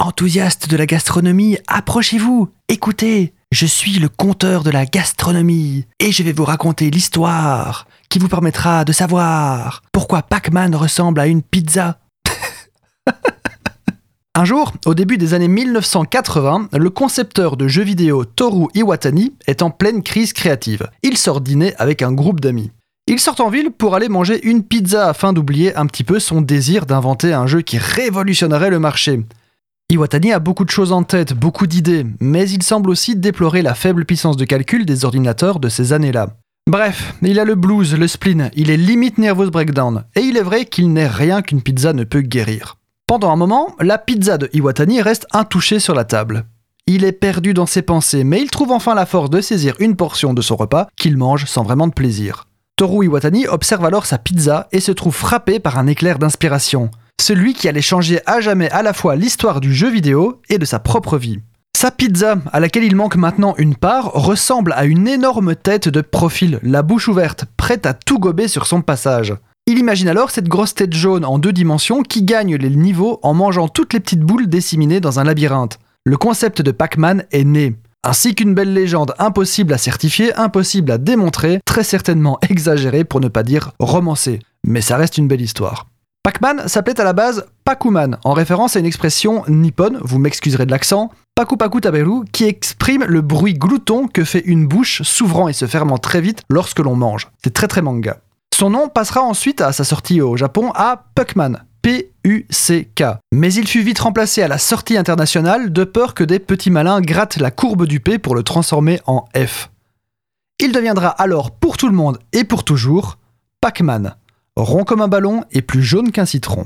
Enthousiastes de la gastronomie, approchez-vous, écoutez, je suis le conteur de la gastronomie et je vais vous raconter l'histoire qui vous permettra de savoir pourquoi Pac-Man ressemble à une pizza. Un jour, au début des années 1980, le concepteur de jeux vidéo Toru Iwatani est en pleine crise créative. Il sort dîner avec un groupe d'amis. Il sort en ville pour aller manger une pizza afin d'oublier un petit peu son désir d'inventer un jeu qui révolutionnerait le marché. Iwatani a beaucoup de choses en tête, beaucoup d'idées, mais il semble aussi déplorer la faible puissance de calcul des ordinateurs de ces années-là. Bref, il a le blues, le spleen, il est limite nervous breakdown, et il est vrai qu'il n'est rien qu'une pizza ne peut guérir. Pendant un moment, la pizza de Iwatani reste intouchée sur la table. Il est perdu dans ses pensées, mais il trouve enfin la force de saisir une portion de son repas qu'il mange sans vraiment de plaisir. Toru Iwatani observe alors sa pizza et se trouve frappé par un éclair d'inspiration. Celui qui allait changer à jamais à la fois l'histoire du jeu vidéo et de sa propre vie. Sa pizza, à laquelle il manque maintenant une part, ressemble à une énorme tête de profil, la bouche ouverte, prête à tout gober sur son passage. Il imagine alors cette grosse tête jaune en deux dimensions qui gagne les niveaux en mangeant toutes les petites boules disséminées dans un labyrinthe. Le concept de Pac-Man est né, ainsi qu'une belle légende impossible à certifier, impossible à démontrer, très certainement exagérée pour ne pas dire romancée. Mais ça reste une belle histoire. Pac-Man s'appelait à la base Pakuman, en référence à une expression nippone, vous m'excuserez de l'accent, Paku Paku Taberu, qui exprime le bruit glouton que fait une bouche s'ouvrant et se fermant très vite lorsque l'on mange. C'est très très manga. Son nom passera ensuite à sa sortie au Japon à Puckman, P-U-C-K. Mais il fut vite remplacé à la sortie internationale de peur que des petits malins grattent la courbe du P pour le transformer en F. Il deviendra alors pour tout le monde et pour toujours Pac-Man, rond comme un ballon et plus jaune qu'un citron.